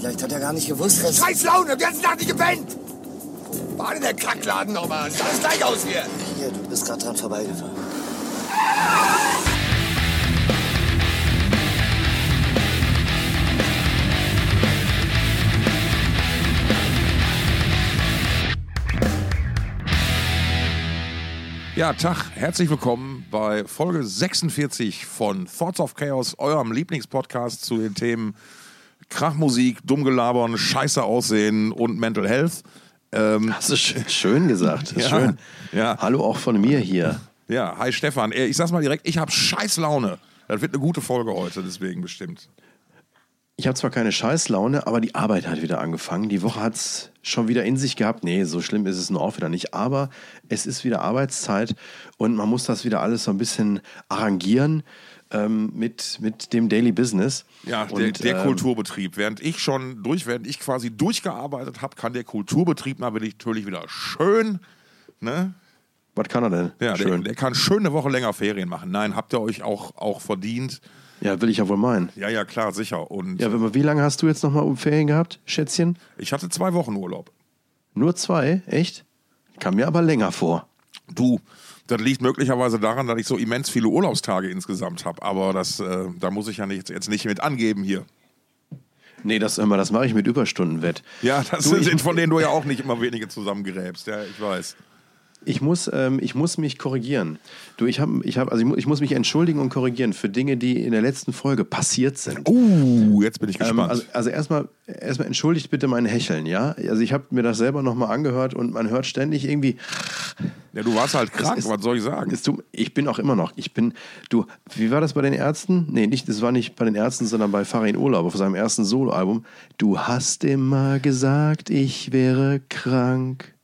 Vielleicht hat er gar nicht gewusst, dass... Scheiß Laune, den ganzen Tag nicht gepennt! War denn der Kackladen nochmal? Sieht alles gleich aus hier. Hier, du bist gerade dran vorbeigefahren. Ja, Tag, herzlich willkommen bei Folge 46 von Thoughts of Chaos, eurem Lieblingspodcast zu den Themen Krachmusik, Dummgelabern, Scheiße aussehen und Mental Health. Ähm, Hast du schön, schön gesagt. Ja, schön. ja. Hallo auch von mir hier. ja, hi Stefan. Äh, Ich sag's mal direkt, ich habe scheiß Laune. Das wird eine gute Folge heute, deswegen bestimmt. Ich habe zwar keine Scheißlaune, aber die Arbeit hat wieder angefangen. Die Woche hat es schon wieder in sich gehabt. Nee, so schlimm ist es nur auch wieder nicht. Aber es ist wieder Arbeitszeit und man muss das wieder alles so ein bisschen arrangieren ähm, mit, mit dem Daily Business. Ja, der, Und, der ähm, Kulturbetrieb. Während ich schon durch, während ich quasi durchgearbeitet habe, kann der Kulturbetrieb natürlich wieder schön, ne? Was kann er denn? Ja, der, schön. der kann schön eine Woche länger Ferien machen. Nein, habt ihr euch auch, auch verdient. ja, will ich ja wohl meinen. Ja, ja, klar, sicher. Und Ja, wie lange hast du jetzt nochmal um Ferien gehabt, Schätzchen? ich hatte zwei Wochen Urlaub. Nur zwei? Echt? Kam mir aber länger vor. Du, das liegt möglicherweise daran, dass ich so immens viele Urlaubstage insgesamt habe. Aber das, äh, da muss ich ja nicht, jetzt nicht mit angeben hier. Nee, das, immer, das mache ich mit Überstundenwett. Ja, das Du, ich- sind von denen du ja auch nicht immer wenige zusammengeräbst. Ja, ich weiß. Ich muss, ähm, ich muss mich korrigieren. Du, ich habe, ich hab, also ich, mu- ich muss mich entschuldigen und korrigieren für Dinge, die in der letzten Folge passiert sind. Uh, jetzt bin ich Ähm, gespannt. also, also erstmal, erstmal entschuldigt bitte mein Hecheln, ja? Also ich habe mir das selber nochmal angehört und man hört ständig irgendwie, ja, du warst halt krank, ist- was soll ich sagen? es tut- ich bin auch immer noch, ich bin, du, wie war das bei den Ärzten? Nee, nicht, das war nicht bei den Ärzten, sondern bei Farin Urlaub auf seinem ersten Soloalbum. Du hast immer gesagt, ich wäre krank.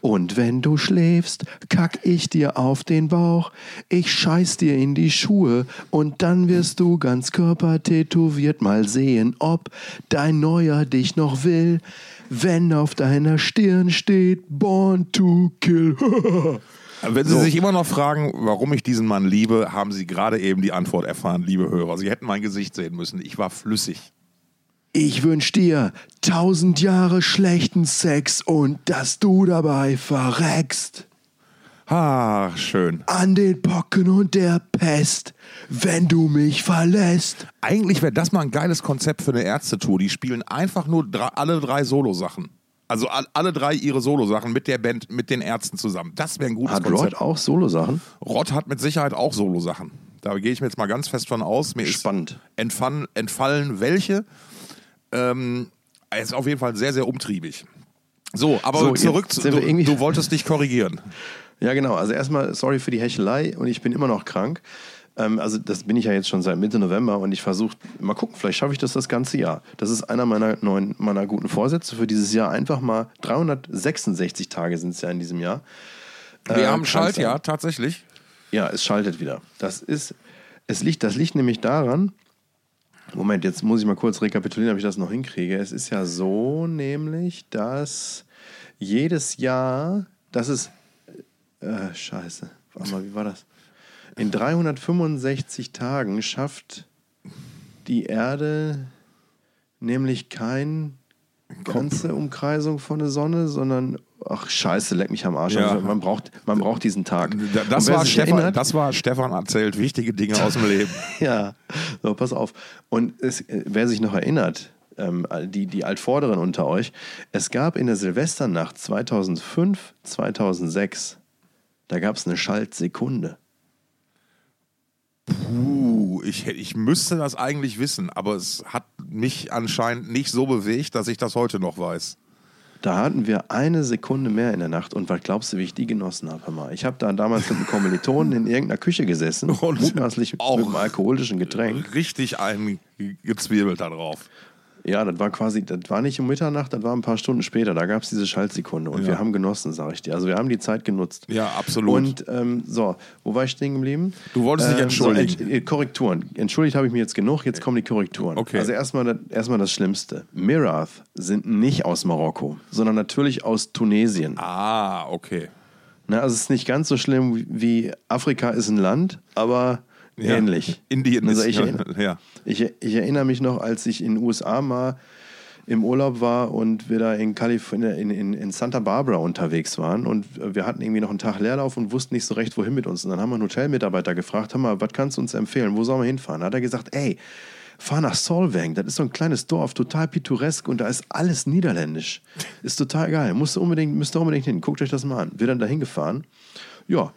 Und wenn du schläfst, kack ich dir auf den Bauch, ich scheiß dir in die Schuhe und dann wirst du ganz körpertätowiert mal sehen, ob dein Neuer dich noch will, wenn auf deiner Stirn steht Born to Kill. Wenn Sie sich immer noch fragen, warum ich diesen Mann liebe, haben Sie gerade eben die Antwort erfahren, liebe Hörer. Sie hätten mein Gesicht sehen müssen. Ich war flüssig. Ich wünsch dir tausend Jahre schlechten Sex und dass du dabei verreckst. Ah, schön. An den Pocken und der Pest, wenn du mich verlässt. Eigentlich wäre das mal ein geiles Konzept für eine Ärztetour. Die spielen einfach nur drei, alle drei Solosachen. Also all, alle drei ihre Solosachen mit der Band, mit den Ärzten zusammen. Das wäre ein gutes Hat Konzept. Rod auch Solo-Sachen? Rott hat mit Sicherheit auch Solosachen. Da gehe ich mir jetzt mal ganz fest von aus. Mir Spannend. ist entfallen, entfallen welche. Ähm, er ist auf jeden Fall sehr, sehr umtriebig. So, aber So, zurück zu. Du, du wolltest dich korrigieren. Ja, genau. Also erstmal sorry für die Hechelei und ich bin immer noch krank. Ähm, also das bin ich ja jetzt schon seit Mitte November und ich versuche, mal gucken, vielleicht schaffe ich das das ganze Jahr. Das ist einer meiner neuen, meiner guten Vorsätze für dieses Jahr. Einfach mal 366 Tage sind es ja in diesem Jahr. Wir Äh, haben Schaltjahr, tatsächlich. Ja, es schaltet wieder. Das ist, es liegt, das liegt nämlich daran, Moment, jetzt muss ich mal kurz rekapitulieren, ob ich das noch hinkriege. Es ist ja so nämlich, dass jedes Jahr, das ist, äh, scheiße, warte mal, wie war das? In 365 Tagen schafft die Erde nämlich kein ganze Umkreisung von der Sonne, sondern ach scheiße, leck mich am Arsch. Ja. Also man, braucht, man braucht diesen Tag. Da- Das war, Stefan, erinnert- das war Stefan erzählt wichtige Dinge aus dem Leben. ja, so, pass auf. Und es, äh, wer sich noch erinnert, ähm, die, die Altvorderen unter euch, es gab in der Silvesternacht 2005, 2006, da gab es eine Schaltsekunde. Puh, ich, ich müsste das eigentlich wissen, aber es hat mich anscheinend nicht so bewegt, dass ich das heute noch weiß. Da hatten wir eine Sekunde mehr in der Nacht. Und was glaubst du, wie ich die genossen habe? Mal? Ich habe da damals mit einem Kommilitonen in irgendeiner Küche gesessen, Und mutmaßlich auch- mit einem alkoholischen Getränk. Richtig eingezwirbelt da drauf. Ja, das war quasi, das war nicht um Mitternacht, das war ein paar Stunden später. Da gab es diese Schaltsekunde und Ja. wir haben genossen, sag ich dir. Also wir haben die Zeit genutzt. Ja, absolut. Und ähm, so, wo war ich stehen geblieben? Du wolltest dich Ähm, entschuldigen. So, äh, Korrekturen. Entschuldigt habe ich mich jetzt genug, jetzt kommen die Korrekturen. Okay. Also erstmal das, erstmal das Schlimmste. Mirath sind nicht aus Marokko, sondern natürlich aus Tunesien. Ah, okay. Ne, also es ist nicht ganz so schlimm wie Afrika ist ein Land, aber Ja. ähnlich. Indien also ich, ja, erinnere, ja. ich, ich erinnere mich noch, als ich in den USA mal im Urlaub war und wir da in, Kalifornien, in, in, in Santa Barbara unterwegs waren und wir hatten irgendwie noch einen Tag Leerlauf und wussten nicht so recht, wohin mit uns. Und dann haben wir einen Hotelmitarbeiter gefragt, hör mal, was kannst du uns empfehlen, wo sollen wir hinfahren? Da hat er gesagt, ey, fahr nach Solvang, das ist so ein kleines Dorf, total pittoresk und da ist alles niederländisch. Ist total geil, musst du unbedingt, müsst ihr unbedingt hin, guckt euch das mal an. Wir dann dahin gefahren, ja,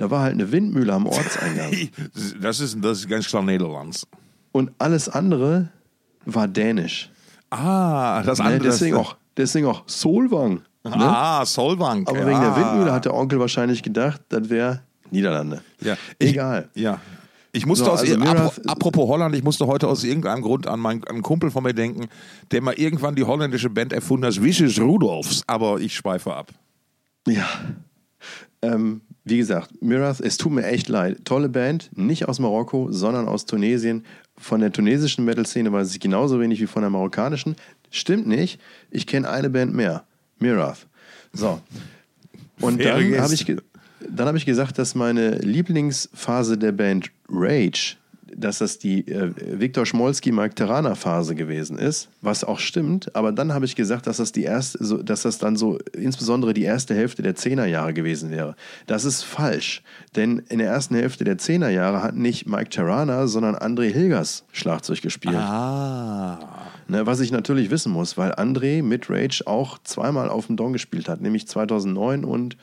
da war halt eine Windmühle am Ortseingang. Das ist, das ist ganz klar Nederlands. Und alles andere war dänisch. Ah, das Ne, andere. deswegen, auch, deswegen auch Solvang. Ne? Ah, Solvang. Aber wegen der Windmühle hat der Onkel wahrscheinlich gedacht, das wäre Niederlande. Ja. Ich, Egal. Ja. Ich musste So, aus also ir- Mirath- apro- apropos Holland, ich musste heute aus irgendeinem Grund an meinen, an einen Kumpel von mir denken, der mal irgendwann die holländische Band erfunden hat, Wishes Rudolfs, aber ich schweife ab. Ja. Ähm, wie gesagt, Mirath, es tut mir echt leid. Tolle Band, nicht aus Marokko, sondern aus Tunesien. Von der tunesischen Metal-Szene weiß ich genauso wenig wie von der marokkanischen. Stimmt nicht. Ich kenne eine Band mehr. Mirath. So. Und Faire dann habe ich, dann hab ich gesagt, dass meine Lieblingsphase der Band Rage, dass das die äh, Viktor Schmolski Mike Terraner Phase gewesen ist, was auch stimmt, aber dann habe ich gesagt, dass das die erste, so, dass das dann so insbesondere die erste Hälfte der Zehnerjahre gewesen wäre. Das ist falsch, denn in der ersten Hälfte der Zehnerjahre hat nicht Mike Terraner, sondern André Hilgers Schlagzeug gespielt. Ah. Ne, was ich natürlich wissen muss, weil André mit Rage auch zweimal auf dem Don gespielt hat, nämlich 2009 und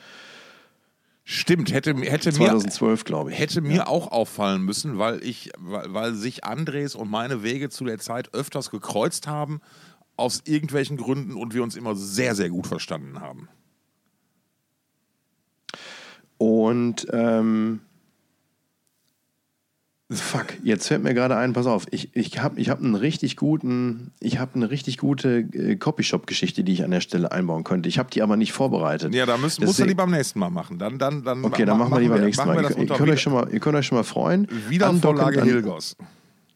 Stimmt, hätte, hätte mir 2012, glaube ich. hätte mir auch auffallen müssen, weil ich, weil, weil sich Andres und meine Wege zu der Zeit öfters gekreuzt haben, aus irgendwelchen Gründen und wir uns immer sehr, sehr gut verstanden haben. Und ähm, fuck, jetzt fällt mir gerade ein, pass auf, ich, ich habe ich hab einen richtig guten, ich habe eine richtig gute äh, Copyshop-Geschichte, die ich an der Stelle einbauen könnte. Ich habe die aber nicht vorbereitet. Ja, da müssen, muss er Deswegen- die beim nächsten Mal machen. Dann, dann, dann Okay, dann machen wir die beim nächsten Mal. Ihr, könnt euch schon mal, ihr könnt euch schon mal freuen. Wiedervorlage Hilgers.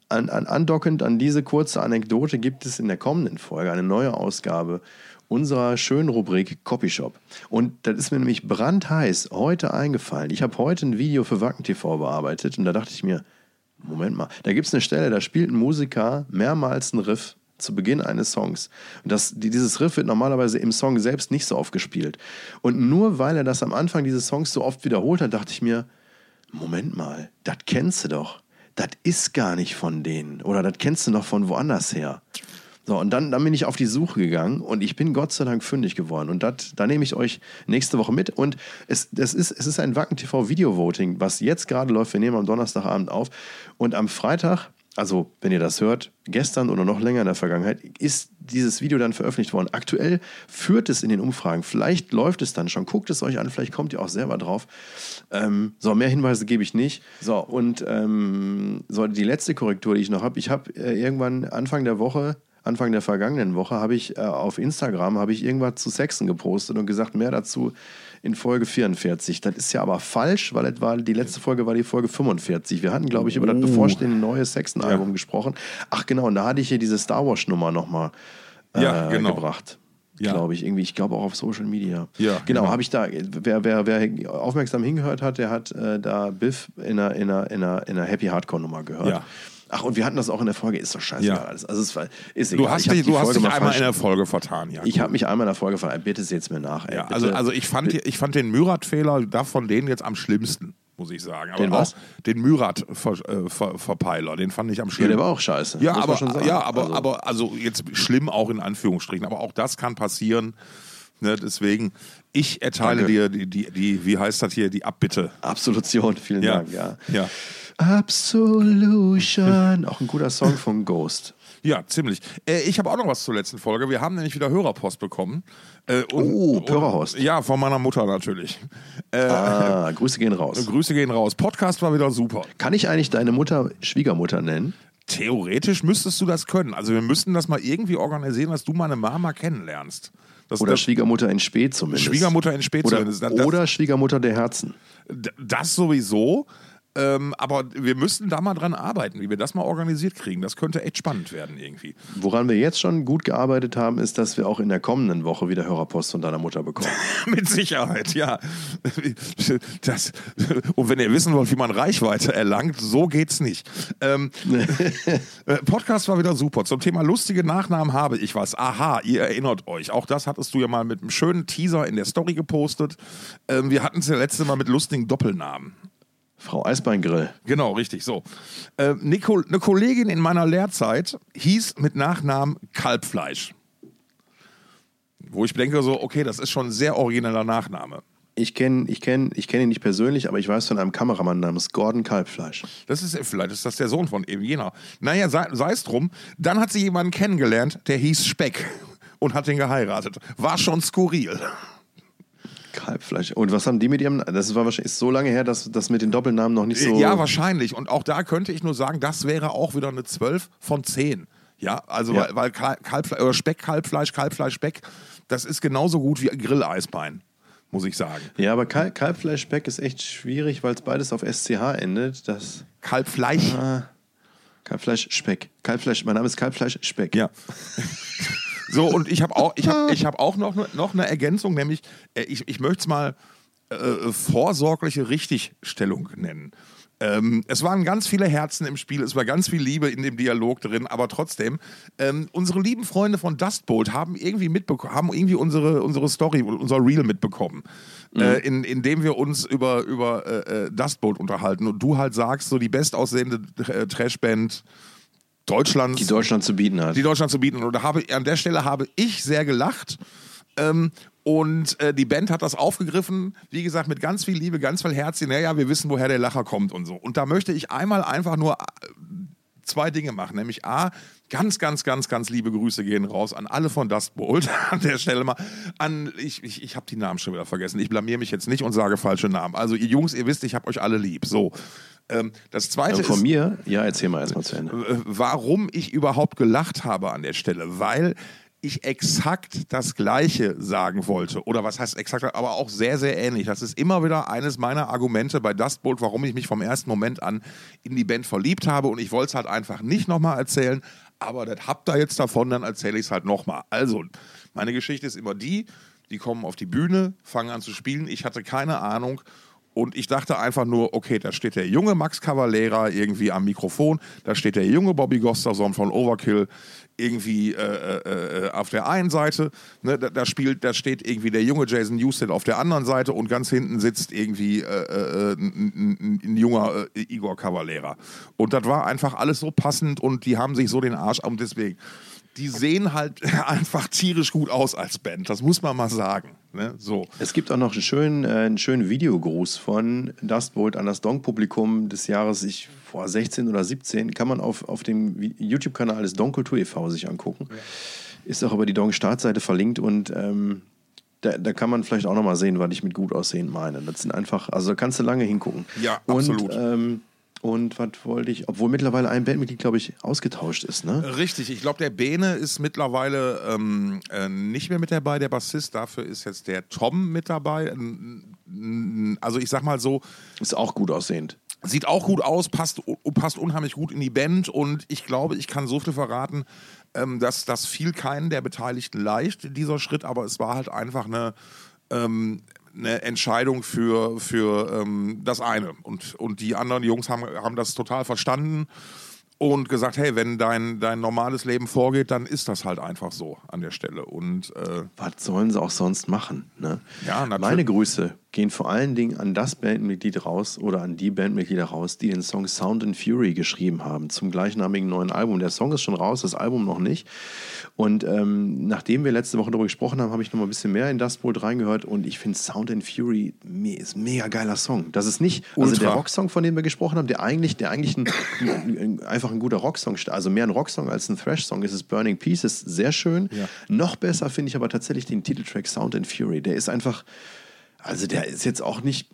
an, an, andockend an diese kurze Anekdote gibt es in der kommenden Folge eine neue Ausgabe unserer schönen Rubrik Copyshop. Und das ist mir nämlich brandheiß heute eingefallen. Ich habe heute ein Video für Wacken TV bearbeitet und da dachte ich mir, Moment mal, da gibt es eine Stelle, da spielt ein Musiker mehrmals einen Riff zu Beginn eines Songs. Und das, die, dieses Riff wird normalerweise im Song selbst nicht so oft gespielt. Und nur weil er das am Anfang dieses Songs so oft wiederholt hat, dachte ich mir, Moment mal, das kennst du doch. Das ist gar nicht von denen. Oder das kennst du noch von woanders her. So, und dann, dann bin ich auf die Suche gegangen und ich bin Gott sei Dank fündig geworden. Und da nehme ich euch nächste Woche mit. Und es, das ist, es ist ein Wacken TV Video Voting, was jetzt gerade läuft. Wir nehmen am Donnerstagabend auf. Und am Freitag, also wenn ihr das hört, gestern oder noch länger in der Vergangenheit, ist dieses Video dann veröffentlicht worden. Aktuell führt es in den Umfragen. Vielleicht läuft es dann schon. Guckt es euch an, vielleicht kommt ihr auch selber drauf. Ähm, so, mehr Hinweise gebe ich nicht. So, und ähm, so die letzte Korrektur, die ich noch habe. Ich habe äh, irgendwann Anfang der Woche, Anfang der vergangenen Woche, habe ich äh, auf Instagram habe ich irgendwas zu Sexen gepostet und gesagt, mehr dazu in Folge 44. Das ist ja aber falsch, weil war, die letzte Folge war die Folge 45. Wir hatten, glaube ich, über das bevorstehende neue Sexen-Album gesprochen. Ach genau, und da hatte ich hier diese Star Wars-Nummer nochmal äh, Ja, genau. gebracht. Ja. Glaube ich, irgendwie. Ich glaube auch auf Social Media. Ja, genau. genau. Habe ich da, wer, wer, wer aufmerksam hingehört hat, der hat äh, da Biff in einer, in einer, in einer, in einer Happy Hardcore-Nummer gehört. Ja. Ach, und wir hatten das auch in der Folge, ist doch scheiße. Ja. alles. Also es war, ist egal. Du hast dich, du hast dich mal einmal in der Folge vertan, ja. Ich habe mich einmal in der Folge vertan. Bitte seht's mir nach. Ey, ja, bitte. also, also ich fand, ich fand den Myrat-Fehler da von denen jetzt am schlimmsten, muss ich sagen. Aber Den was? den Myrat-Verpeiler, den fand ich am ja, schlimmsten. der war auch scheiße. Ja, aber, schon sagen. ja aber, also, aber also jetzt schlimm auch in Anführungsstrichen. Aber auch das kann passieren. Ne, deswegen, ich erteile Danke. dir die, die, die, wie heißt das hier, die Abbitte. Absolution, vielen Ja. Dank. Ja. Ja. Absolution. auch ein guter Song von Ghost. Ja, ziemlich. Äh, ich habe auch noch was zur letzten Folge. Wir haben nämlich wieder Hörerpost bekommen. Äh, und, Oh, Hörerpost. Ja, von meiner Mutter natürlich. Äh, Ah, Grüße gehen raus. Grüße gehen raus. Podcast war wieder super. Kann ich eigentlich deine Mutter Schwiegermutter nennen? Theoretisch müsstest du das können. Also wir müssten das mal irgendwie organisieren, dass du meine Mama kennenlernst. Das, Oder das, Schwiegermutter in Spät zumindest. Schwiegermutter in Spät oder, zumindest. Das- Oder Schwiegermutter der Herzen. Das sowieso. Ähm, aber wir müssten da mal dran arbeiten, wie wir das mal organisiert kriegen. Das könnte echt spannend werden irgendwie. Woran wir jetzt schon gut gearbeitet haben, ist, dass wir auch in der kommenden Woche wieder Hörerpost von deiner Mutter bekommen. Mit Sicherheit, ja. Das, und wenn ihr wissen wollt, wie man Reichweite erlangt, so geht's nicht. Ähm, äh, Podcast war wieder super. Zum Thema lustige Nachnamen habe ich was. Aha, ihr erinnert euch. Auch das hattest du ja mal mit einem schönen Teaser in der Story gepostet. Ähm, wir hatten es ja letzte Mal mit lustigen Doppelnamen. Frau Eisbeingrill. Genau, richtig, so. Äh, eine Kollegin in meiner Lehrzeit hieß mit Nachnamen Kalbfleisch. Wo ich denke so, okay, das ist schon ein sehr origineller Nachname. Ich kenne ich kenn, ich kenn ihn nicht persönlich, aber ich weiß von einem Kameramann namens Gordon Kalbfleisch. Das ist, vielleicht ist das der Sohn von eben jener. Naja, sei, sei es drum. Dann hat sie jemanden kennengelernt, der hieß Speck und hat ihn geheiratet. War schon skurril. Kalbfleisch. Und was haben die mit ihrem. Das war wahrscheinlich ist so lange her, dass das mit den Doppelnamen noch nicht so. Ja, wahrscheinlich. Und auch da könnte ich nur sagen, das wäre auch wieder eine 12 von 10. Ja, also ja. weil, weil Kalbfleisch, oder Speck, Kalbfleisch, Kalbfleisch, Speck, das ist genauso gut wie Grilleisbein, muss ich sagen. Ja, aber Kalb, Kalbfleisch, Speck ist echt schwierig, weil es beides auf SCH endet. Das Kalbfleisch. Ah, Kalbfleisch, Speck. Kalbfleisch, mein Name ist Kalbfleisch, Speck. Ja. So, und ich habe auch, ich hab, ich hab auch noch, noch eine Ergänzung, nämlich, äh, ich, ich möchte es mal äh, vorsorgliche Richtigstellung nennen. Ähm, es waren ganz viele Herzen im Spiel, es war ganz viel Liebe in dem Dialog drin, aber trotzdem, ähm, unsere lieben Freunde von Dustbolt haben irgendwie mitbekommen, haben irgendwie unsere, unsere Story, unser Reel mitbekommen, mhm. äh, in, in dem wir uns über, über äh, äh Dustbolt unterhalten und du halt sagst, so die bestaussehende äh, Trashband Deutschlands. Die Deutschland zu bieten hat. Die Deutschland zu bieten. Und habe, an der Stelle habe ich sehr gelacht. Ähm, und äh, die Band hat das aufgegriffen, wie gesagt, mit ganz viel Liebe, ganz viel Herz. Naja, wir wissen, woher der Lacher kommt und so. Und da möchte ich einmal einfach nur äh, zwei Dinge machen. Nämlich A, ganz, ganz, ganz, ganz liebe Grüße gehen raus an alle von Dust Bolt. An der Stelle mal an, ich, ich, ich habe die Namen schon wieder vergessen. Ich blamier mich jetzt nicht und sage falsche Namen. Also ihr Jungs, ihr wisst, ich habe euch alle lieb. So. Ähm, das zweite ja, von ist, mir, ja, erzähl mal erstmal zu Ende. Warum ich überhaupt gelacht habe an der Stelle, weil ich exakt das Gleiche sagen wollte. Oder was heißt exakt, aber auch sehr, sehr ähnlich. Das ist immer wieder eines meiner Argumente bei Dustbolt, warum ich mich vom ersten Moment an in die Band verliebt habe. Und ich wollte es halt einfach nicht nochmal erzählen. Aber das habt ihr jetzt davon, dann erzähle ich es halt nochmal. Also, meine Geschichte ist immer die, die kommen auf die Bühne, fangen an zu spielen. Ich hatte keine Ahnung und ich dachte einfach nur, okay, da steht der junge Max Cavalera irgendwie am Mikrofon, da steht der junge Bobby Gustafson von Overkill irgendwie äh, äh, äh, auf der einen Seite, ne, da, da, spielt, da steht irgendwie der junge Jason Newsted auf der anderen Seite und ganz hinten sitzt irgendwie äh, äh ein, ein, ein, junger äh, Igor Cavalera. Und das war einfach alles so passend und die haben sich so den Arsch und deswegen die sehen halt einfach tierisch gut aus als Band. Das muss man mal sagen. Ne? So. Es gibt auch noch einen schönen, äh, einen schönen Videogruß von Dustbolt an das Dong-Publikum des Jahres, ich vor 16 oder 17, kann man auf, auf dem YouTube-Kanal des Dong Kultur e.V. sich angucken. Ja. Ist auch über die Dong-Startseite verlinkt und ähm, da, da, kann man vielleicht auch noch mal sehen, was ich mit gut aussehen meine. Das sind einfach, also da kannst du lange hingucken. Ja, absolut. Und, ähm, und was wollte ich, obwohl mittlerweile ein Bandmitglied, glaube ich, ausgetauscht ist, ne? Richtig, ich glaube, der Bene ist mittlerweile ähm, äh, nicht mehr mit dabei, der Bassist. Dafür ist jetzt der Tom mit dabei. Also ich sag mal so. Ist auch gut aussehend. Sieht auch gut aus, passt, passt unheimlich gut in die Band und ich glaube, ich kann so viel verraten, ähm, dass das fiel keinen der Beteiligten leicht, dieser Schritt, aber es war halt einfach eine, ähm, eine Entscheidung für, für ähm, das eine. Und, und die anderen Jungs haben, haben das total verstanden und gesagt, hey, wenn dein, dein normales Leben vorgeht, dann ist das halt einfach so an der Stelle. Und äh, was sollen sie auch sonst machen? Ne? Ja, natürlich. Meine Grüße gehen vor allen Dingen an das Bandmitglied raus oder an die Bandmitglieder raus, die den Song Sound and Fury geschrieben haben zum gleichnamigen neuen Album. Der Song ist schon raus, das Album noch nicht. Und ähm, nachdem wir letzte Woche darüber gesprochen haben, habe ich noch mal ein bisschen mehr in Dustbolt reingehört und ich finde Sound and Fury ist ein mega geiler Song. Das ist nicht, Ultra. also der Rocksong, von dem wir gesprochen haben, der eigentlich, der eigentlich ein, ein, einfach ein guter Rocksong, also mehr ein Rocksong als ein Thrash-Song ist, ist Burning Pieces, sehr schön. Ja. Noch besser finde ich aber tatsächlich den Titeltrack Sound and Fury. Der ist einfach also der ist jetzt auch nicht,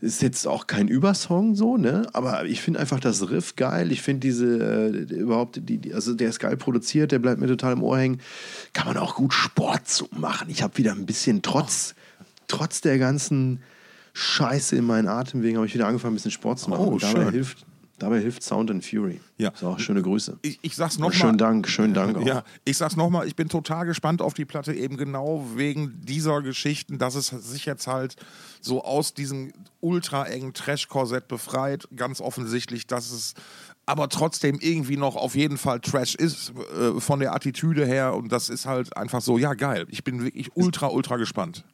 ist jetzt auch kein Übersong so, ne? Aber ich finde einfach das Riff geil. Ich finde diese äh, überhaupt, die, die, also der ist geil produziert, der bleibt mir total im Ohr hängen. Kann man auch gut Sport zu machen. Ich habe wieder ein bisschen trotz, trotz der ganzen Scheiße in meinen Atemwegen, habe ich wieder angefangen, ein bisschen Sport zu machen. Oh, Und dabei schön. hilft, dabei hilft Sound and Fury. Ja. So, schöne Grüße. Ich, ich sag's nochmal. Schönen Dank, schönen Dank auch. Ja, ich sag's nochmal, ich bin total gespannt auf die Platte, eben genau wegen dieser Geschichten, dass es sich jetzt halt so aus diesem ultra engen Trash-Korsett befreit, ganz offensichtlich, dass es aber trotzdem irgendwie noch auf jeden Fall Trash ist, äh, von der Attitüde her und das ist halt einfach so, ja geil, ich bin wirklich ultra, ultra gespannt.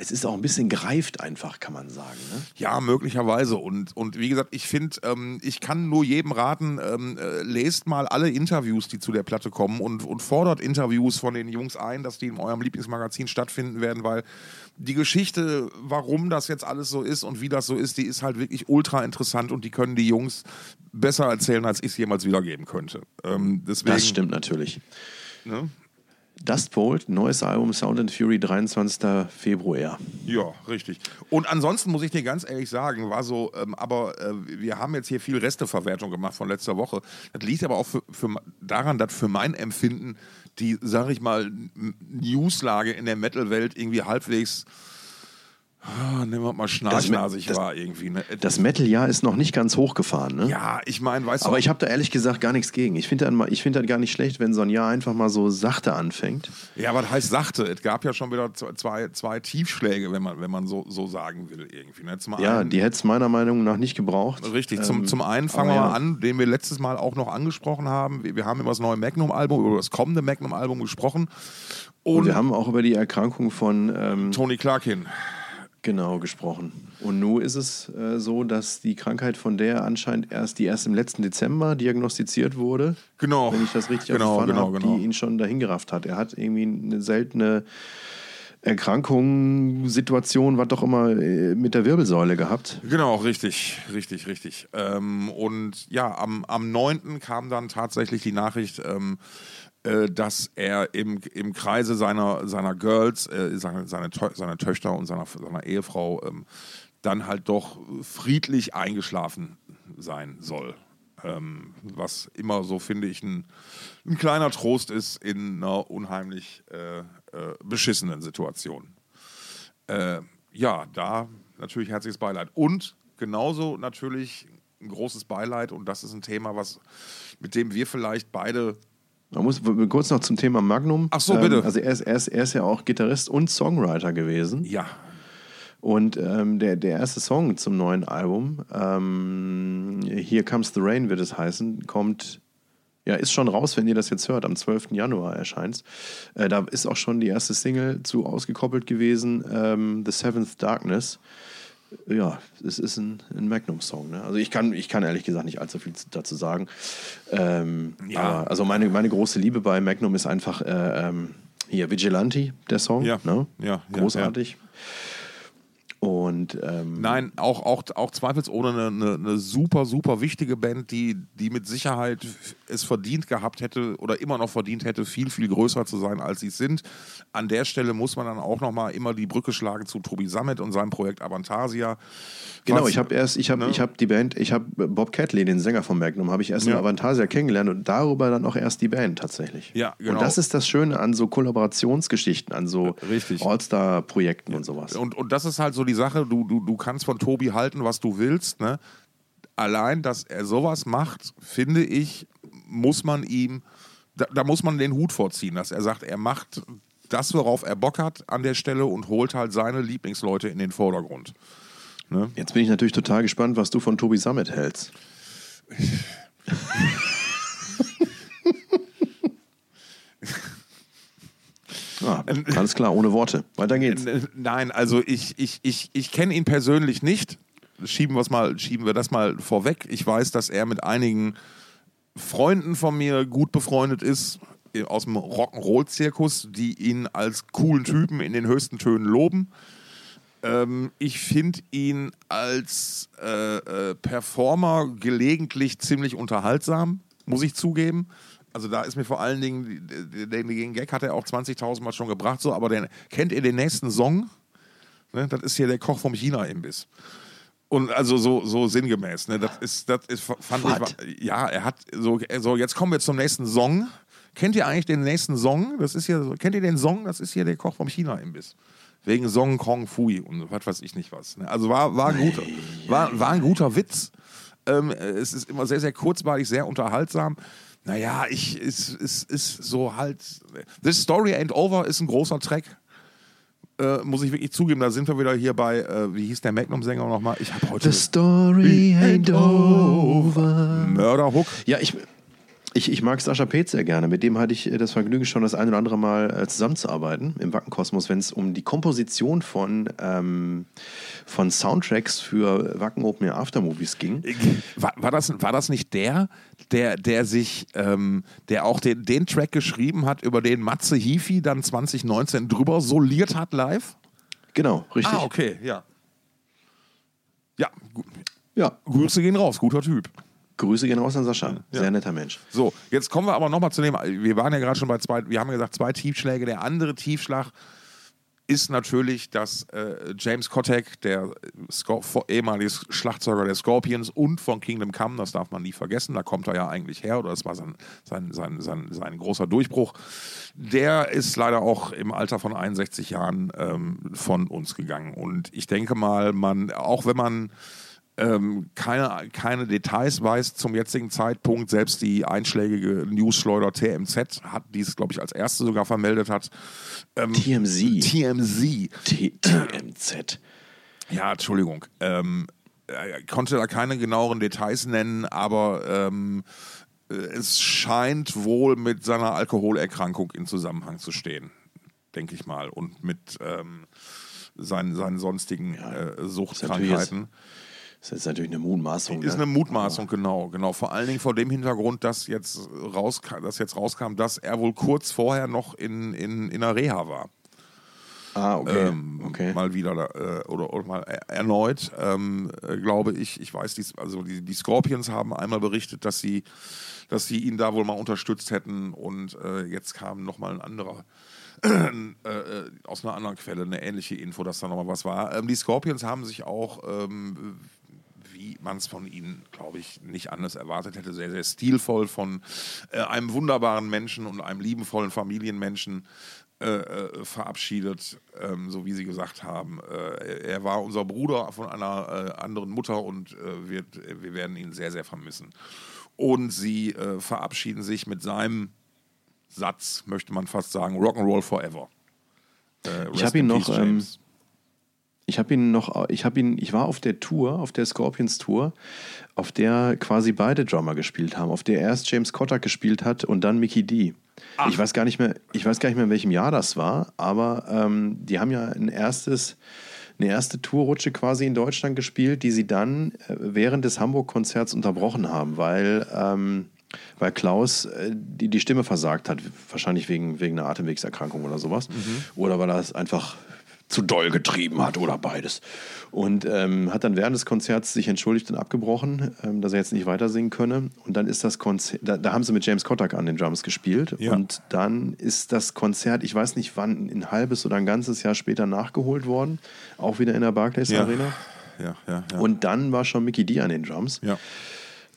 Es ist auch ein bisschen greift einfach, kann man sagen. Ne? Ja, möglicherweise. Und, und wie gesagt, ich finde, ähm, ich kann nur jedem raten, ähm, äh, lest mal alle Interviews, die zu der Platte kommen und, und fordert Interviews von den Jungs ein, dass die in eurem Lieblingsmagazin stattfinden werden, weil die Geschichte, warum das jetzt alles so ist und wie das so ist, die ist halt wirklich ultra interessant und die können die Jungs besser erzählen, als ich es jemals wiedergeben könnte. Ähm, deswegen, Das stimmt natürlich. Ne? Dustbolt, neues Album Sound and Fury, 23. Februar. Ja, richtig. Und ansonsten muss ich dir ganz ehrlich sagen, war so, ähm, aber äh, wir haben jetzt hier viel Resteverwertung gemacht von letzter Woche. Das liegt aber auch für, für, daran, dass für mein Empfinden die, sag ich mal, Newslage in der Metal-Welt irgendwie halbwegs, ah, nehmen wir mal schnarchnasig das- war irgendwie. Ne? Das Metal-Jahr ist noch nicht ganz hochgefahren, ne? ja, ich meine, weißt du, Aber ich habe da ehrlich gesagt gar nichts gegen. Ich finde das, find das gar nicht schlecht, wenn so ein Jahr einfach mal so sachte anfängt. Ja, aber das heißt sachte. Es gab ja schon wieder zwei- zwei, Tiefschläge, wenn man, wenn man so, so sagen will, irgendwie. Ne? Zum Ja, einen- die hätte es meiner Meinung nach nicht gebraucht. Richtig, zum, Ähm, zum einen fangen wir aber mal ja. an, den wir letztes Mal auch noch angesprochen haben. Wir, wir haben über das neue Magnum-Album, über das kommende Magnum-Album gesprochen. Und, Und wir haben auch über die Erkrankung von ähm, Tony Clarkin. Genau gesprochen. Und nun ist es äh, so, dass die Krankheit von der anscheinend erst, die erst im letzten Dezember diagnostiziert wurde. Genau. Wenn ich das richtig Genau, erfahren genau, habe, genau. die ihn schon dahin gerafft hat. Er hat irgendwie eine seltene Erkrankung, Situation, was doch immer äh, mit der Wirbelsäule gehabt. Genau, richtig, richtig, richtig. Ähm, und ja, am, am 9. kam dann tatsächlich die Nachricht, ähm, äh, dass er im, im Kreise seiner, seiner Girls, äh, seine, seine, seiner Töchter und seiner, seiner Ehefrau ähm, dann halt doch friedlich eingeschlafen sein soll. Ähm, was immer so, finde ich, ein, ein kleiner Trost ist in einer unheimlich äh, äh, beschissenen Situation äh, ja, da natürlich herzliches Beileid. Und genauso natürlich ein großes Beileid, und das ist ein Thema, was, mit dem wir vielleicht beide. Man muss kurz noch zum Thema Magnum. Ach so, bitte. also er ist, er, ist, er ist ja auch Gitarrist und Songwriter gewesen. Ja, Und ähm, der, der erste Song zum neuen Album, ähm, Here Comes the Rain wird es heißen, kommt, ja, ist schon raus, wenn ihr das jetzt hört, am 12. Januar erscheint äh, Da ist auch schon die erste Single zu ausgekoppelt gewesen, ähm, The Seventh Darkness. Ja, es ist ein, ein Magnum-Song. Ne? Also ich kann, ich kann ehrlich gesagt nicht allzu viel dazu sagen. Ähm, Ja. aber, also meine, meine große Liebe bei Magnum ist einfach äh, ähm, hier Vigilante, der Song. Ja. Ne? Ja, ja, Großartig. Und ähm, nein, auch, auch, auch zweifelsohne eine, eine, eine super, super wichtige Band, die, die mit Sicherheit es verdient gehabt hätte oder immer noch verdient hätte, viel, viel größer zu sein, als sie sind. An der Stelle muss man dann auch nochmal immer die Brücke schlagen zu Tobi Sammet und seinem Projekt Avantasia. Genau, Was- ich habe erst, ich habe, Ne? ich habe die Band, ich habe Bob Catley, den Sänger von Magnum, habe ich erst Ja. in Avantasia kennengelernt und darüber dann auch erst die Band tatsächlich. Ja, genau. Und das ist das Schöne an so Kollaborationsgeschichten, an so. All-Star-Projekten und sowas. Und, und das ist halt so die Sache, du, du, du kannst von Tobi halten, was du willst. Ne? Allein, dass er sowas macht, finde ich, muss man ihm, da, da muss man den Hut vorziehen, dass er sagt, er macht das, worauf er Bock hat an der Stelle und holt halt seine Lieblingsleute in den Vordergrund. Ne? Jetzt bin ich natürlich total gespannt, was du von Tobi Summit hältst. ah, alles klar, ohne Worte. Weiter geht's. Nein, also ich, ich, ich, ich kenne ihn persönlich nicht. Schieben, mal, schieben wir das mal vorweg. Ich weiß, dass er mit einigen Freunden von mir gut befreundet ist äh, aus dem Rock'n'Roll-Zirkus, die ihn als coolen Typen in den höchsten Tönen loben. Ähm, ich finde ihn als äh, äh, Performer gelegentlich ziemlich unterhaltsam, muss ich zugeben. Also da ist mir vor allen Dingen, den, den, Gag hat er auch 20.000 Mal schon gebracht, so, aber den, kennt ihr den nächsten Song? Ne, das ist hier der Koch vom China-Imbiss. Und also so, so sinngemäß, ne? Das ist, das ist, fand Was? ich, ja, er hat so, so, jetzt kommen wir zum nächsten Song. Kennt ihr eigentlich den nächsten Song? Das ist hier, kennt ihr den Song? Das ist hier der Koch vom China-Imbiss. wegen Song Kong Fui und was weiß ich nicht was. ne? Also war, war, ein, guter, war, war ein guter Witz. Ähm, es ist immer sehr, sehr kurzweilig, sehr unterhaltsam. Naja, ich, es, es ist so halt. This Story Ain't Over ist ein großer Track. Äh, muss ich wirklich zugeben, da sind wir wieder hier bei, äh, wie hieß der Magnum-Sänger nochmal? Ich habe heute. The story ain't over. Mörderhook. Ja, ich, ich, ich mag Sascha Peth sehr gerne. Mit dem hatte ich äh, das Vergnügen, schon das ein oder andere Mal äh, zusammenzuarbeiten im Wackenkosmos, wenn es um die Komposition von, ähm, von Soundtracks für Wacken Open Air Aftermovies ging. War, war, das, war das nicht der, der, der sich, ähm, der auch den, den Track geschrieben hat, über den Matze Hifi dann 2019 drüber soliert hat live? Genau, richtig. Ah, okay, ja. Ja, gu Ja, Grüße gehen raus, guter Typ. Grüße gehen raus an Sascha. Ja. Sehr netter Mensch. So, jetzt kommen wir aber nochmal zu dem, wir waren ja gerade schon bei zwei, wir haben ja gesagt, zwei Tiefschläge. Der andere Tiefschlag ist natürlich, dass äh, James Kotek, der Scor ehemalige Schlagzeuger der Scorpions und von Kingdom Come, das darf man nie vergessen, da kommt er ja eigentlich her, oder das war sein, sein, sein, sein, sein großer Durchbruch, der ist leider auch im Alter von 61 Jahren ähm, von uns gegangen. Und ich denke mal, man, auch wenn man ähm, keine, keine Details weiß zum jetzigen Zeitpunkt. Selbst die einschlägige Newsschleuder TMZ hat dies, glaube ich, als erste sogar vermeldet hat. Ähm, TMZ. TMZ. T TMZ. Ja, Entschuldigung. Ähm, er konnte da keine genaueren Details nennen, aber ähm, äh, es scheint wohl mit seiner Alkoholerkrankung in Zusammenhang zu stehen, denke ich mal, und mit ähm, seinen, seinen sonstigen äh, Suchtkrankheiten. Das ist natürlich eine Mutmaßung. Ist ne? eine Mutmaßung, genau, genau. Vor allen Dingen vor dem Hintergrund, dass jetzt, rauska dass jetzt rauskam, dass er wohl kurz vorher noch in, in, in einer Reha war. Ah, okay. Ähm, okay. Mal wieder äh, oder, oder mal er erneut, ähm, äh, glaube ich. Ich weiß, dies, also die, die Scorpions haben einmal berichtet, dass sie, dass sie ihn da wohl mal unterstützt hätten und äh, jetzt kam nochmal ein anderer. äh, äh, aus einer anderen Quelle eine ähnliche Info, dass da nochmal was war. Ähm, die Scorpions haben sich auch, ähm, wie man es von ihnen, glaube ich, nicht anders erwartet hätte, sehr, sehr stilvoll von äh, einem wunderbaren Menschen und einem liebenvollen Familienmenschen äh, äh, verabschiedet, ähm, so wie sie gesagt haben. Äh, er war unser Bruder von einer äh, anderen Mutter und äh, wird, wir werden ihn sehr, sehr vermissen. Und sie äh, verabschieden sich mit seinem Satz, möchte man fast sagen, Rock'n'Roll Forever. Ich habe ihn noch, ähm. Ich habe ihn noch, ich habe ihn, ich war auf der Tour, auf der Scorpions Tour, auf der quasi beide Drummer gespielt haben, auf der erst James Kotak gespielt hat und dann Mickey D. Ich weiß gar nicht mehr, ich weiß gar nicht mehr, in welchem Jahr das war, aber ähm, die haben ja ein erstes, eine erste Tourrutsche quasi in Deutschland gespielt, die sie dann äh, während des Hamburg-Konzerts unterbrochen haben, weil ähm, weil Klaus äh, die, die Stimme versagt hat, wahrscheinlich wegen, wegen einer Atemwegserkrankung oder sowas. Oder weil er es einfach zu doll getrieben hat oder beides. Und ähm, hat dann während des Konzerts sich entschuldigt und abgebrochen, ähm, dass er jetzt nicht weiter singen könne. Und dann ist das Konzert, da, da haben sie mit James Kotak an den Drums gespielt. Ja. Und dann ist das Konzert, ich weiß nicht wann, ein halbes oder ein ganzes Jahr später nachgeholt worden. Auch wieder in der Barclays Ja. Arena. Ja, ja, ja. Und dann war schon Mickey D an den Drums. ja.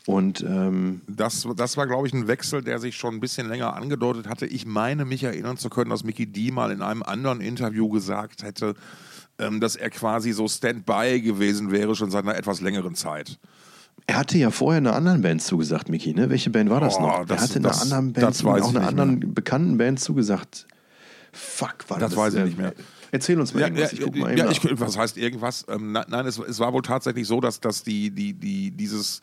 Und ähm, Das, das war, glaube ich, ein Wechsel, der sich schon ein bisschen länger angedeutet hatte. Ich meine, mich erinnern zu können, dass Mickey D mal in einem anderen Interview gesagt hätte, ähm, dass er quasi so Standby gewesen wäre, schon seit einer etwas längeren Zeit. Er hatte ja vorher einer anderen Band zugesagt, Miki, ne? Welche Band war das Oh, noch? das- er hatte das- einer anderen Band, auch einer anderen bekannten Band zugesagt. Fuck, war Das das? weiß ich äh, nicht mehr. Erzähl uns mal irgendwas. ich guck mal eben ja, ich, was heißt irgendwas? Ähm, na- nein, es, es war wohl tatsächlich so, dass, dass die, die, die, dieses,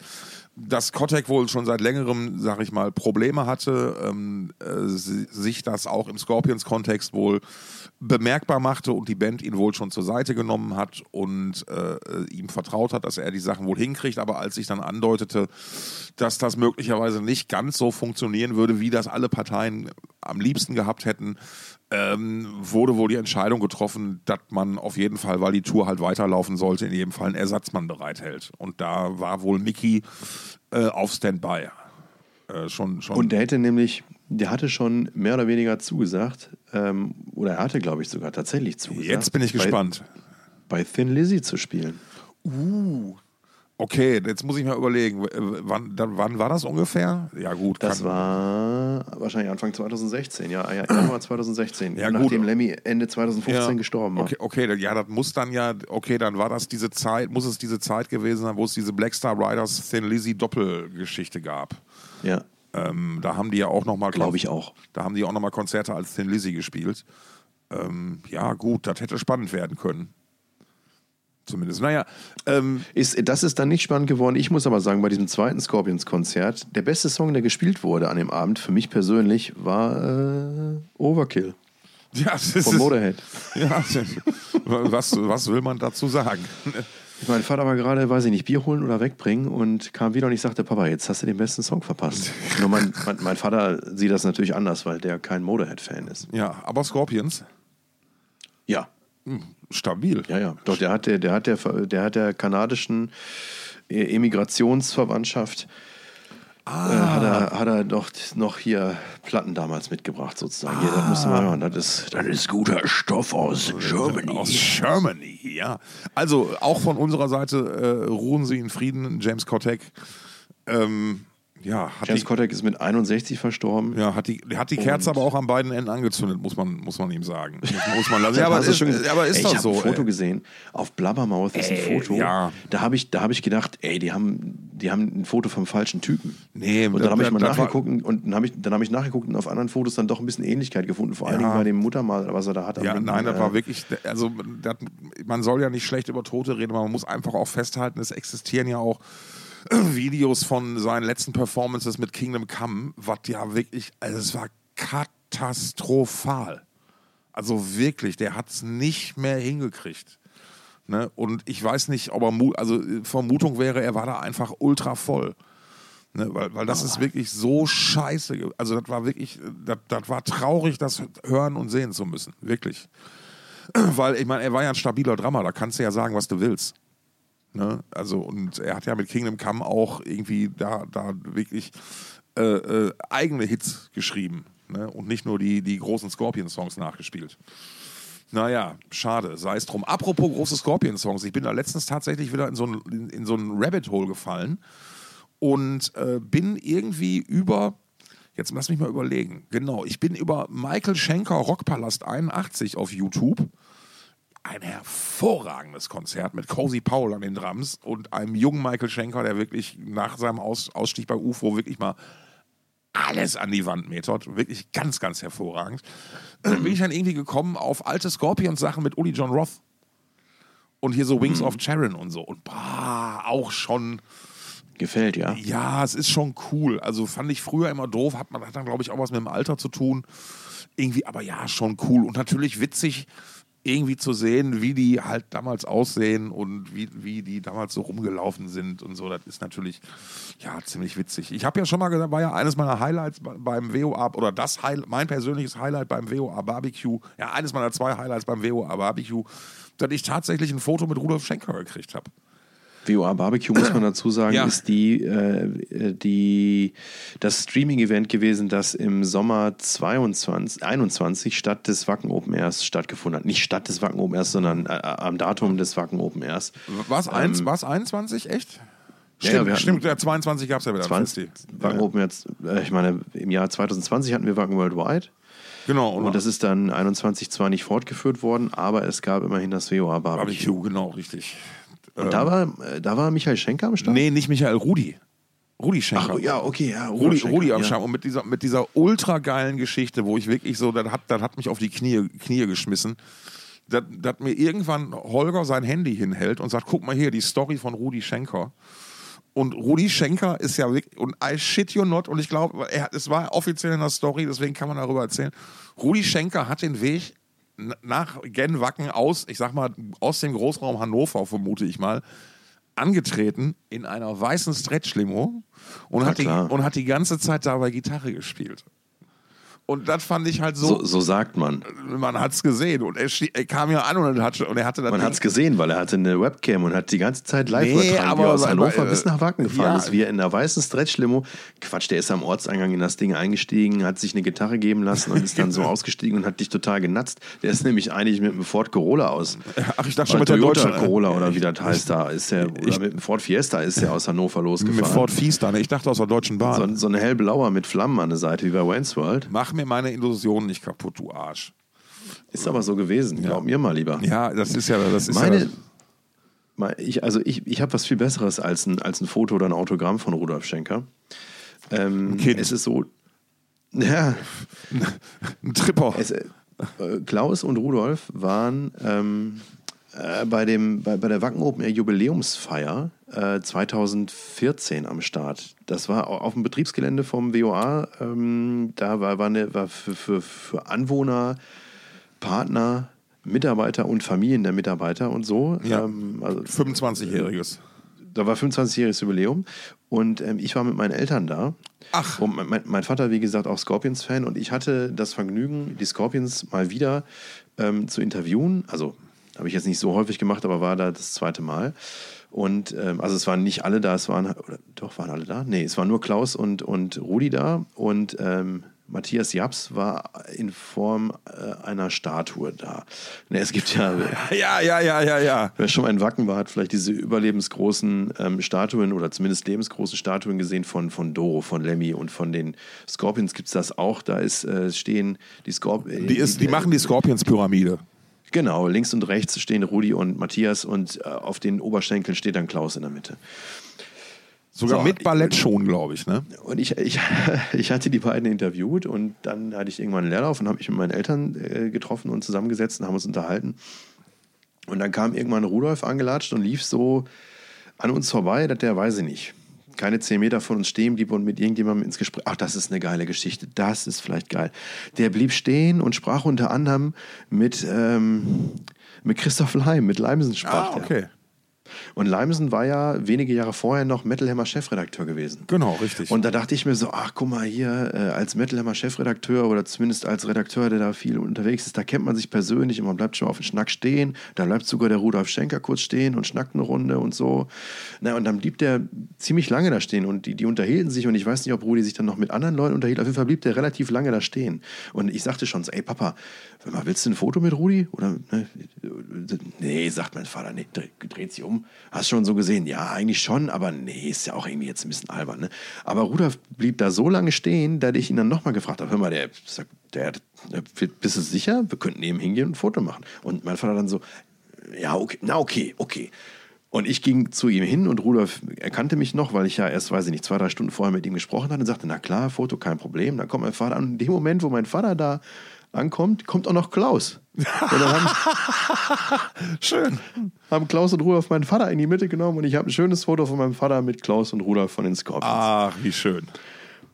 dass Kotek wohl schon seit längerem, sag ich mal, Probleme hatte, ähm, äh, si- sich das auch im Scorpions-Kontext wohl bemerkbar machte und die Band ihn wohl schon zur Seite genommen hat und äh, ihm vertraut hat, dass er die Sachen wohl hinkriegt. Aber als sich dann andeutete, dass das möglicherweise nicht ganz so funktionieren würde, wie das alle Parteien am liebsten gehabt hätten, ähm, wurde wohl die Entscheidung getroffen, dass man auf jeden Fall, weil die Tour halt weiterlaufen sollte, in jedem Fall einen Ersatzmann bereithält. Und da war wohl Mickey äh, auf Standby. Äh, schon, schon. Und der hätte nämlich, der hatte schon mehr oder weniger zugesagt, ähm, oder er hatte, glaube ich, sogar tatsächlich zugesagt. Jetzt bin ich bei, gespannt. Bei Thin Lizzy zu spielen. Okay, jetzt muss ich mal überlegen, wann, wann war das ungefähr? Ja gut, Das war wahrscheinlich Anfang 2016, ja, ja Januar 2016, Ja, gut. nachdem Lemmy Ende 2015 gestorben war. Okay, okay, dann- ja, das muss dann ja, okay, dann war das diese Zeit, muss es diese Zeit gewesen sein, wo es diese Black Star Riders Thin Lizzy Doppelgeschichte gab. Ja, Ähm, da haben die ja auch nochmal, glaube ich auch. Da haben die auch nochmal Konzerte als Thin Lizzy gespielt. Ähm, ja, gut, das hätte spannend werden können. Zumindest. Naja, ähm, Ist, das ist dann nicht spannend geworden. Ich muss aber sagen, bei diesem zweiten Scorpions-Konzert, der beste Song, der gespielt wurde an dem Abend, für mich persönlich, war äh, Overkill ja, das ist, von Motorhead. ja, was, was will man dazu sagen? Mein Vater war gerade, weiß ich nicht, Bier holen oder wegbringen und kam wieder und ich sagte, Papa, jetzt hast du den besten Song verpasst. Nur mein, mein, mein Vater sieht das natürlich anders, weil der kein Motorhead-Fan ist. Ja, aber Scorpions, Ja, stabil. ja, ja. Doch, der hat der, der hat der, der hat der kanadischen äh, Emigrationsverwandtschaft äh, hat, er, hat er doch noch hier Platten damals mitgebracht, sozusagen. Hier, das musst du mal hören. Das ist, das ist guter Stoff aus Germany. Aus Germany, ja. Also auch von unserer Seite äh, ruhen Sie in Frieden, James Kotek. Ähm, ja, hat James die, Kotek ist mit 61 verstorben. ja, hat die, hat die Kerze aber auch an beiden Enden angezündet, muss man, muss man ihm sagen. Muss, muss man lassen. Ja, aber, ist, schon- aber ist ey, doch ich so. ein Foto ey. gesehen. Auf Blabbermouth ist ein Ey, Foto. ja. Da habe ich, da hab ich gedacht, ey, die haben, die haben ein Foto vom falschen Typen. Nee, und dann habe ich mal das war- nachgeguckt und dann habe ich, dann hab ich nachgeguckt und auf anderen Fotos dann doch ein bisschen Ähnlichkeit gefunden. Vor allen Ja. Dingen bei dem Muttermal, was er da hat. Ja, nein, das äh, war wirklich, also das, man soll ja nicht schlecht über Tote reden, aber man muss einfach auch festhalten, es existieren ja auch Videos von seinen letzten Performances mit Kingdom Come, was ja wirklich, also es war katastrophal. Also wirklich, der hat es nicht mehr hingekriegt. Ne? Und ich weiß nicht, ob er, also äh, Vermutung wäre, er war da einfach ultra voll. Ne, weil, weil das ist wirklich so scheiße. Also das war wirklich, das, das war traurig, das hören und sehen zu müssen. Wirklich. Weil, ich meine, er war ja ein stabiler Drummer, da kannst du ja sagen, was du willst. Ne? Also, und er hat ja mit Kingdom Come auch irgendwie da, da wirklich äh, äh, eigene Hits geschrieben. Ne? Und nicht nur die, die großen Scorpion-Songs nachgespielt. Naja, schade, sei es drum. Apropos große Scorpion-Songs, ich bin da letztens tatsächlich wieder in so ein, in, in so ein Rabbit Hole gefallen und äh, bin irgendwie über, jetzt lass mich mal überlegen, genau, ich bin über Michael Schenker Rockpalast 81 auf YouTube. Ein hervorragendes Konzert mit Cozy Powell an den Drums und einem jungen Michael Schenker, der wirklich nach seinem Aus Ausstieg bei UFO wirklich mal alles an die Wand metert. Wirklich ganz, ganz hervorragend. Dann bin ich dann irgendwie gekommen auf alte Scorpions-Sachen mit Uli John Roth. Und hier so Wings of Charon und so. Und bah, auch schon Gefällt, ja. ja, es ist schon cool. Also fand ich früher immer doof, hat man hat dann glaube ich auch was mit dem Alter zu tun. Irgendwie, aber ja, schon cool und natürlich witzig irgendwie zu sehen, wie die halt damals aussehen und wie, wie die damals so rumgelaufen sind und so. Das ist natürlich ja ziemlich witzig. Ich habe ja schon mal gesagt, war ja eines meiner Highlights be- beim WOA oder das Highlight, mein persönliches Highlight beim WOA Barbecue, ja eines meiner zwei Highlights beim WOA Barbecue, dass ich tatsächlich ein Foto mit Rudolf Schenker gekriegt habe. VOA Barbecue, muss man dazu sagen, Ja. ist die, äh, die, das Streaming-Event gewesen, das im Sommer 22, 21 statt des Wacken Open Airs stattgefunden hat. Nicht statt des Wacken Open Airs, sondern äh, am Datum des Wacken Open Airs. Was, eins, was 21, echt? Ja, Stimmt, ja, wir hatten- stimmt, der 22 gab es ja wieder. 20, Festi. Wacken ja. Open Airs, äh, ich meine, im Jahr 2020 hatten wir Wacken Worldwide. Genau, und, Und das ist dann 21 zwar nicht fortgeführt worden, aber es gab immerhin das VOA Barbecue. Barbecue, genau, richtig. Und da war, äh, da war Michael Schenker am Start? Nee, nicht Michael, Rudi. Rudi Schenker. Ach, ja, okay, ja. Rudi, Schenker, Rudi am ja. Start. Und mit dieser, mit dieser ultra geilen Geschichte, wo ich wirklich so, das hat, das hat mich auf die Knie, Knie geschmissen, dass, dass mir irgendwann Holger sein Handy hinhält und sagt, guck mal hier, die Story von Rudi Schenker. Und Rudi Schenker ist ja wirklich, und I shit you not, und ich glaube, es war offiziell in der Story, deswegen kann man darüber erzählen. Rudi Schenker hat den Weg nach Genwacken aus, ich sag mal, aus dem Großraum Hannover, vermute ich mal, angetreten in einer weißen Stretch-Limo und, Na hat die- klar. und hat die ganze Zeit dabei Gitarre gespielt. Und das fand ich halt so, So, so sagt man. man hat's gesehen. Und er, er kam ja an und, er hatte, und er hatte dann. Man hat es gesehen, weil er hatte eine Webcam und hat die ganze Zeit live Nee, übertragen, wie aber- er aus aber- Hannover äh, bis nach Wacken gefahren ja. ist. Wie er in einer weißen Stretch-Limo, Quatsch, der ist am Ortseingang in das Ding eingestiegen, hat sich eine Gitarre geben lassen und ist dann so ausgestiegen und hat dich total genatzt. Der ist nämlich eigentlich mit einem Ford Corolla aus. Ach, ich dachte schon mit der Toyota deutschen. Corolla oder wie das heißt da. Ist der, oder mit dem Ford Fiesta ist er aus Hannover losgefahren. mit Ford Fiesta, ne? Ich dachte aus der Deutschen Bahn. so, so eine hellblauer mit Flammen an der Seite, wie bei Wayne's World. Mach mir meine Illusionen nicht kaputt, du Arsch. Ist aber so gewesen, glaub mir mal lieber. Ja, das ist ja. Das ist Meine, ja, Mal, ich, also ich, ich habe was viel Besseres als ein, als ein Foto oder ein Autogramm von Rudolf Schenker. Ähm, Kind. es ist so, ja, ein Tripper. es, äh, Klaus und Rudolf waren ähm, äh, bei, dem, bei, bei der Wacken Open Air Jubiläumsfeier äh, 2014 am Start. Das war au- auf dem Betriebsgelände vom WOA. Ähm, da war, war, eine, war für, für, für Anwohner, Partner, Mitarbeiter und Familien der Mitarbeiter und so. Ja. Ähm, also 25-Jähriges. da war 25-jähriges Jubiläum und ähm, ich war mit meinen Eltern da. Ach. Und mein, mein, mein Vater, wie gesagt, auch Scorpions-Fan und ich hatte das Vergnügen, die Scorpions mal wieder ähm, zu interviewen. Also habe ich jetzt nicht so häufig gemacht, aber war da das zweite Mal. Und ähm, also es waren nicht alle da, es waren, oder doch waren alle da? Nee, es waren nur Klaus und, und Rudi da und ähm, Matthias Japs war in Form äh, einer Statue da. Ne, es gibt ja Ja, ja, ja, ja, ja. Wer schon mal in Wacken war, hat vielleicht diese überlebensgroßen ähm, Statuen oder zumindest lebensgroßen Statuen gesehen von, von Doro, von Lemmy und von den Scorpions gibt es das auch. Da ist, äh, stehen die Scorpions. Die, ist, die machen die Scorpions-Pyramide. Genau, links und rechts stehen Rudi und Matthias und äh, auf den Oberschenkeln steht dann Klaus in der Mitte. Sogar So, mit ich- Ballett schon, glaube ich, ne? Und ich, ich, ich hatte die beiden interviewt und dann hatte ich irgendwann einen Leerlauf und habe mich mit meinen Eltern äh, getroffen und zusammengesetzt und haben uns unterhalten. Und dann kam irgendwann Rudolf angelatscht und lief so an uns vorbei, dass der weiß ich nicht. Keine zehn Meter von uns stehen blieb und mit irgendjemandem ins Gespräch. Ach, das ist eine geile Geschichte. Das ist vielleicht geil. Der blieb stehen und sprach unter anderem mit, ähm, mit Christoph Leim, mit Leimsen sprach Ah, der. Und Leimsen war ja wenige Jahre vorher noch Metal Hammer Chefredakteur gewesen. Genau, richtig. Und da dachte ich mir so, ach guck mal hier, äh, als Metal Hammer Chefredakteur oder zumindest als Redakteur, der da viel unterwegs ist, da kennt man sich persönlich und man bleibt schon auf den Schnack stehen. Da bleibt sogar der Rudolf Schenker kurz stehen und schnackt eine Runde und so. Na, und dann blieb der ziemlich lange da stehen und die, die unterhielten sich und ich weiß nicht, ob Rudi sich dann noch mit anderen Leuten unterhielt. Auf jeden Fall blieb der relativ lange da stehen. Und ich sagte schon so, ey Papa, mal, willst du ein Foto mit Rudi? Oder, ne? Nee, sagt mein Vater, nee, dreht, sich um. Hast schon so gesehen? Ja, eigentlich schon, aber nee, ist ja auch irgendwie jetzt ein bisschen albern. Ne? Aber Rudolf blieb da so lange stehen, dass ich ihn dann nochmal gefragt habe, hör mal, der, der, der, bist du sicher? Wir könnten neben hingehen und ein Foto machen. Und mein Vater dann so, ja, okay, na okay, okay. Und ich ging zu ihm hin und Rudolf erkannte mich noch, weil ich ja erst, weiß ich nicht, zwei, drei Stunden vorher mit ihm gesprochen hatte und sagte, na klar, Foto, kein Problem. Dann kommt mein Vater an. In dem Moment, wo mein Vater da ankommt, kommt auch noch Klaus. Und dann haben, Schön. haben Klaus und Rudolf meinen Vater in die Mitte genommen und ich habe ein schönes Foto von meinem Vater mit Klaus und Rudolf von den Scorpions. Ach, wie schön.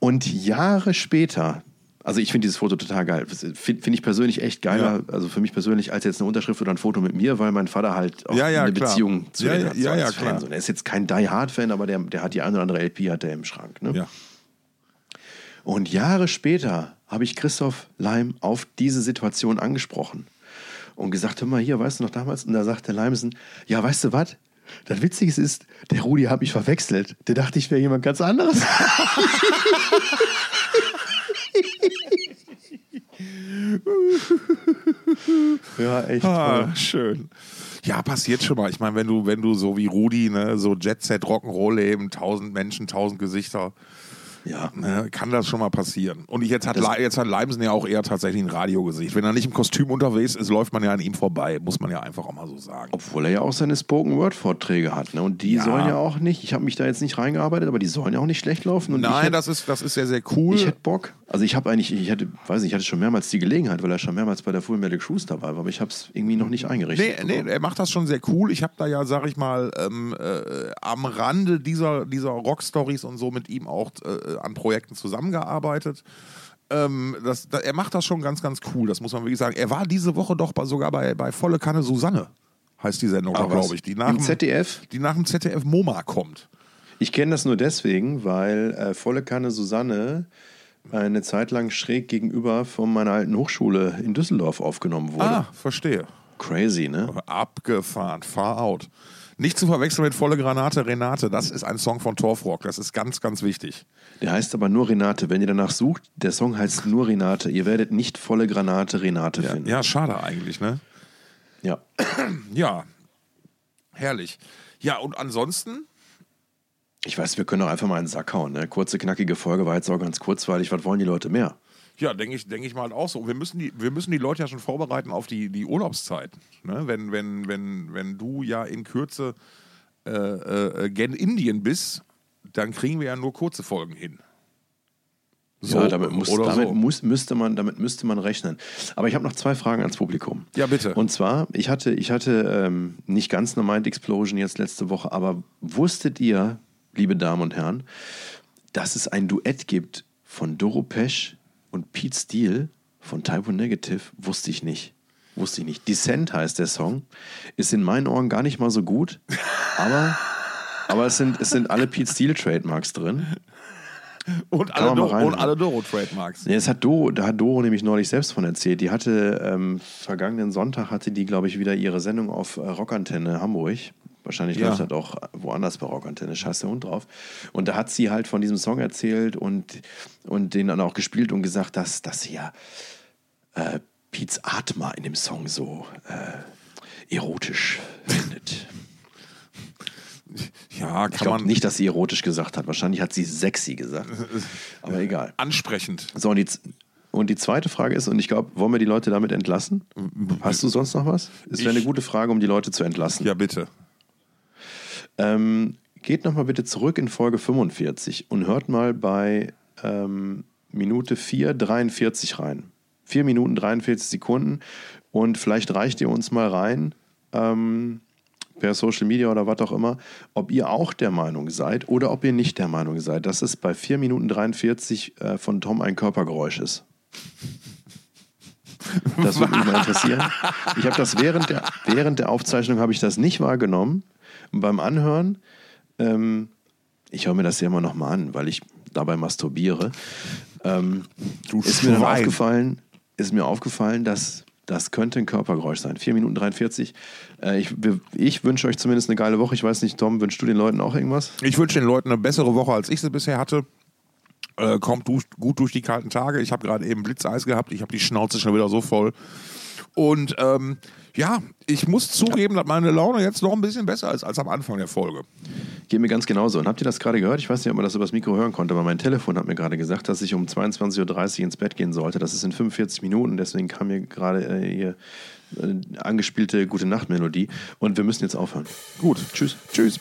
Und Jahre später, also ich finde dieses Foto total geil. Finde find ich persönlich echt geiler, also für mich persönlich, als jetzt eine Unterschrift oder ein Foto mit mir, weil mein Vater halt auch Ja, ja, eine klar. Beziehung zu Ja, ja, hat. ja, ja, klar. So, der ist jetzt kein Die Hard-Fan, aber der, der hat die eine oder andere LP hat der im Schrank. Ne? Ja. Und Jahre später habe ich Christoph Leim auf diese Situation angesprochen und gesagt, hör mal hier, weißt du noch damals? Und da sagte Leimsen, ja, weißt du was? Das Witzige ist, der Rudi hat mich verwechselt. Der dachte, ich wäre jemand ganz anderes. ja, echt. toll. Ah, schön. Ja, passiert schon mal. Ich meine, wenn du, wenn du so wie Rudi, ne, so Jet Set, Rock'n'Roll leben, tausend Menschen, tausend Gesichter, Ja. ne, kann das schon mal passieren. Und ich, jetzt, hat, Le- jetzt hat Leimsen ja auch eher tatsächlich ein Radiogesicht. Wenn er nicht im Kostüm unterwegs ist, läuft man ja an ihm vorbei, muss man ja einfach auch mal so sagen. Obwohl er ja auch seine Spoken-Word-Vorträge hat. Ne? Und die Ja. sollen ja auch nicht, ich habe mich da jetzt nicht reingearbeitet, aber die sollen ja auch nicht schlecht laufen. Und ich Nein, hätt- das ist, das ist sehr, sehr cool. Ich hätte Bock. Also ich habe eigentlich, ich hatte, weiß nicht, ich hatte schon mehrmals die Gelegenheit, weil er schon mehrmals bei der Full Metal Cruise dabei war, aber ich habe es irgendwie noch nicht eingerichtet. Nee, nee, er macht das schon sehr cool. Ich habe da ja, sag ich mal, ähm, äh, am Rande dieser, dieser Rock-Stories und so mit ihm auch äh, an Projekten zusammengearbeitet. Ähm, das, da, er macht das schon ganz, ganz cool, das muss man wirklich sagen. Er war diese Woche doch bei, sogar bei, bei Volle Kanne Susanne, heißt die Sendung, glaube ich. Die nach Im dem- ZDF? Die nach dem ZDF MoMA kommt. Ich kenne das nur deswegen, weil äh, volle Kanne Susanne eine Zeit lang schräg gegenüber von meiner alten Hochschule in Düsseldorf aufgenommen wurde. Ah, verstehe. Crazy, ne? Abgefahren, far out. Nicht zu verwechseln mit Volle Granate Renate, das ist ein Song von Torfrock, das ist ganz, ganz wichtig. Der heißt aber nur Renate. Wenn ihr danach sucht, der Song heißt nur Renate. Ihr werdet nicht volle Granate Renate finden. Ja, schade eigentlich, ne? ja. Ja, herrlich. Ja, und ansonsten, Ich weiß, wir können doch einfach mal in den Sack hauen. Ne? Kurze, knackige Folge war jetzt auch ganz kurzweilig. Was wollen die Leute mehr? ja, denke ich, denke ich mal auch so. Wir müssen die, wir müssen die Leute ja schon vorbereiten auf die, die Urlaubszeit. Ne? Wenn, wenn, wenn, wenn du ja in Kürze äh, äh, gen Indien bist, dann kriegen wir ja nur kurze Folgen hin. So, ja, damit, muss, damit, so. muss, müsste man, damit müsste man rechnen. Aber ich habe noch zwei Fragen ans Publikum. Ja, bitte. Und zwar, ich hatte, ich hatte ähm, nicht ganz eine Mind Explosion jetzt letzte Woche, aber wusstet ihr, liebe Damen und Herren, dass es ein Duett gibt von Doro Pesch und Pete Steele von Typo Negative? Wusste ich nicht. Wusste ich nicht. Descent heißt der Song. Ist in meinen Ohren gar nicht mal so gut, aber, aber es, sind, es sind alle Pete Steele Trademarks drin. und, kann alle Doro, und alle Doro-Trademarks. Ja, das hat Doro, da hat Doro nämlich neulich selbst von erzählt. Die hatte ähm, vergangenen Sonntag hatte die, glaube ich, wieder ihre Sendung auf äh, Rockantenne Hamburg. Wahrscheinlich Ja. läuft das auch woanders bei Rockantenne, scheiß der Hund drauf. Und da hat sie halt von diesem Song erzählt und, und den dann auch gespielt und gesagt, dass, dass sie ja äh, Piets Atma in dem Song so äh, erotisch findet. Ja, Ich kann glaube man nicht, dass sie erotisch gesagt hat. Wahrscheinlich hat sie sexy gesagt. Aber egal. ansprechend. So, und die, und die zweite Frage ist, und ich glaube, wollen wir die Leute damit entlassen? Hast du sonst noch was? Es wäre eine Ich- gute Frage, um die Leute zu entlassen. Ja, bitte. Ähm, geht nochmal bitte zurück in Folge 45 und hört mal bei ähm, Minute 4,43 rein. 4 Minuten 43 Sekunden. Und vielleicht reicht ihr uns mal rein, ähm, per Social Media oder was auch immer, ob ihr auch der Meinung seid oder ob ihr nicht der Meinung seid, dass es bei 4 Minuten 43 äh, von Tom ein Körpergeräusch ist. Das würde mich mal interessieren. Ich habe das während der, während der Aufzeichnung habe ich das nicht wahrgenommen. Und beim Anhören, ähm, ich höre mir das ja immer noch mal an, weil ich dabei masturbiere, ähm, Du ist mir dann aufgefallen, ist mir aufgefallen, dass das könnte ein Körpergeräusch sein. 4 Minuten 43. Äh, ich ich wünsche euch zumindest eine geile Woche. Ich weiß nicht, Tom, wünschst du den Leuten auch irgendwas? Ich wünsche den Leuten eine bessere Woche, als ich sie bisher hatte. Äh, kommt du, gut durch die kalten Tage. Ich habe gerade eben Blitzeis gehabt. Ich habe die Schnauze schon wieder so voll. Und ähm, ja, ich muss zugeben, dass meine Laune jetzt noch ein bisschen besser ist als am Anfang der Folge. Geht mir ganz genauso. Und habt ihr das gerade gehört? Ich weiß nicht, ob man das übers Mikro hören konnte, aber mein Telefon hat mir gerade gesagt, dass ich um 22.30 Uhr ins Bett gehen sollte. Das ist in 45 Minuten, deswegen kam mir gerade äh, hier äh, angespielte Gute Nacht Melodie. Und wir müssen jetzt aufhören. Gut. Tschüss. Tschüss.